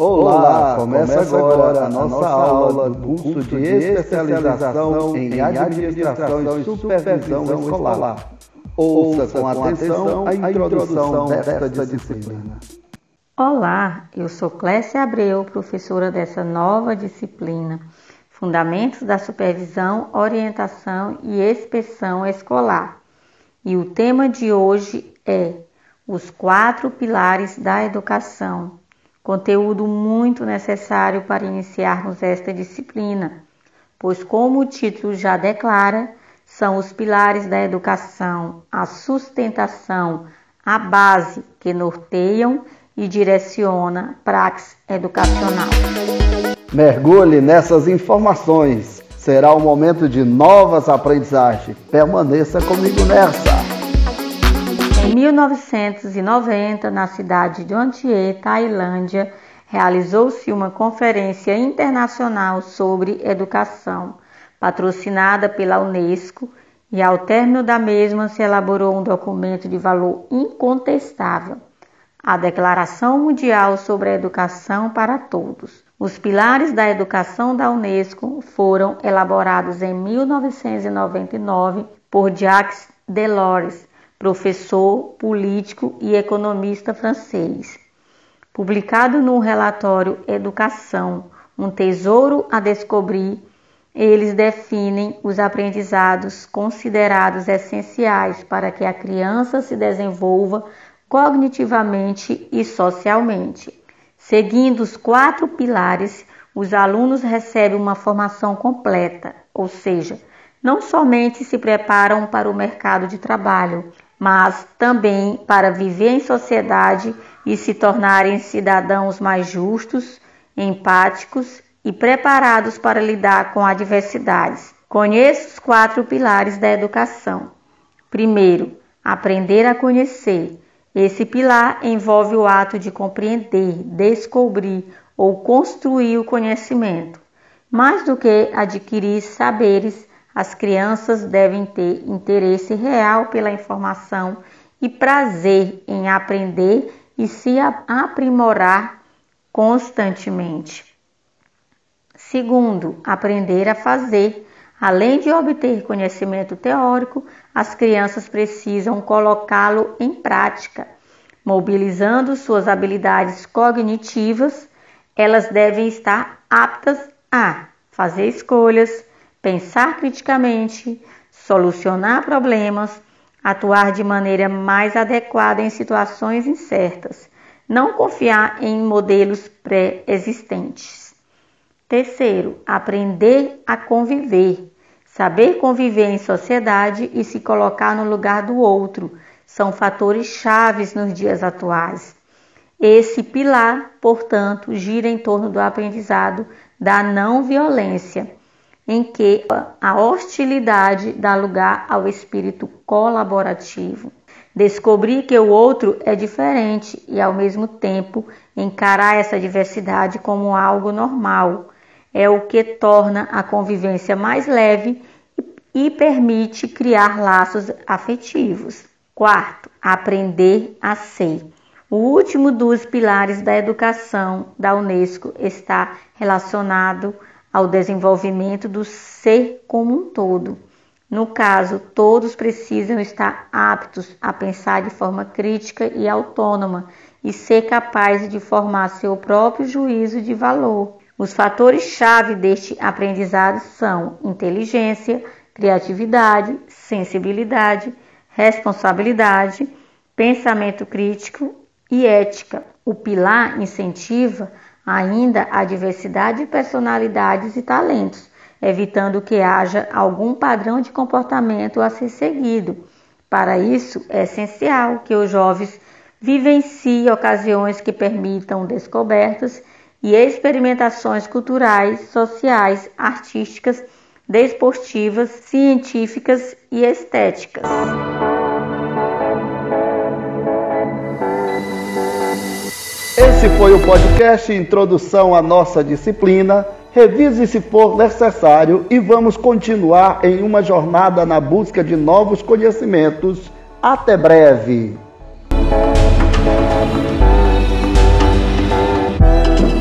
Olá, começa agora a nossa aula do curso de especialização em administração e supervisão escolar. Ouça com atenção a introdução desta disciplina. Olá, eu sou Clécia Abreu, professora dessa nova disciplina, Fundamentos da Supervisão, Orientação e Inspeção Escolar. E o tema de hoje é os quatro pilares da educação conteúdo muito necessário para iniciarmos esta disciplina, pois, como o título já declara, são os pilares da educação, a sustentação, a base que norteiam e direciona praxe educacional. Mergulhe nessas informações. Será um momento de novas aprendizagens. Permaneça comigo nessa. Em 1990, na cidade de Ontie, Tailândia, realizou-se uma conferência internacional sobre educação, patrocinada pela Unesco, e ao término da mesma se elaborou um documento de valor incontestável, a Declaração Mundial sobre a Educação para Todos. Os pilares da educação da Unesco foram elaborados em 1999 por Jacques Delors professor, político e economista francês. Publicado no relatório Educação, um tesouro a descobrir, eles definem os aprendizados considerados essenciais para que a criança se desenvolva cognitivamente e socialmente. Seguindo os quatro pilares, os alunos recebem uma formação completa, ou seja, não somente se preparam para o mercado de trabalho, mas também para viver em sociedade e se tornarem cidadãos mais justos, empáticos e preparados para lidar com adversidades. Conheça os quatro pilares da educação. Primeiro, aprender a conhecer. Esse pilar envolve o ato de compreender, descobrir ou construir o conhecimento. Mais do que adquirir saberes, as crianças devem ter interesse real pela informação e prazer em aprender e se aprimorar constantemente. Segundo, aprender a fazer. Além de obter conhecimento teórico, as crianças precisam colocá-lo em prática. Mobilizando suas habilidades cognitivas, elas devem estar aptas a fazer escolhas, pensar criticamente, solucionar problemas, atuar de maneira mais adequada em situações incertas, não confiar em modelos pré-existentes. Terceiro, aprender a conviver. Saber conviver em sociedade e se colocar no lugar do outro são fatores chaves nos dias atuais. Esse pilar, portanto, gira em torno do aprendizado da não violência em que a hostilidade dá lugar ao espírito colaborativo. Descobrir que o outro é diferente e, ao mesmo tempo, encarar essa diversidade como algo normal é o que torna a convivência mais leve e permite criar laços afetivos. Quarto, aprender a ser. O último dos pilares da educação da Unesco está relacionado ao desenvolvimento do ser como um todo. No caso, todos precisam estar aptos a pensar de forma crítica e autônoma e ser capazes de formar seu próprio juízo de valor. Os fatores-chave deste aprendizado são inteligência, criatividade, sensibilidade, responsabilidade, pensamento crítico e ética. O pilar incentiva ainda a diversidade de personalidades e talentos, evitando que haja algum padrão de comportamento a ser seguido. Para isso, é essencial que os jovens vivenciem ocasiões que permitam descobertas e experimentações culturais, sociais, artísticas, desportivas, científicas e estéticas. Esse foi o podcast Introdução à nossa disciplina. Revise se for necessário e vamos continuar em uma jornada na busca de novos conhecimentos. Até breve!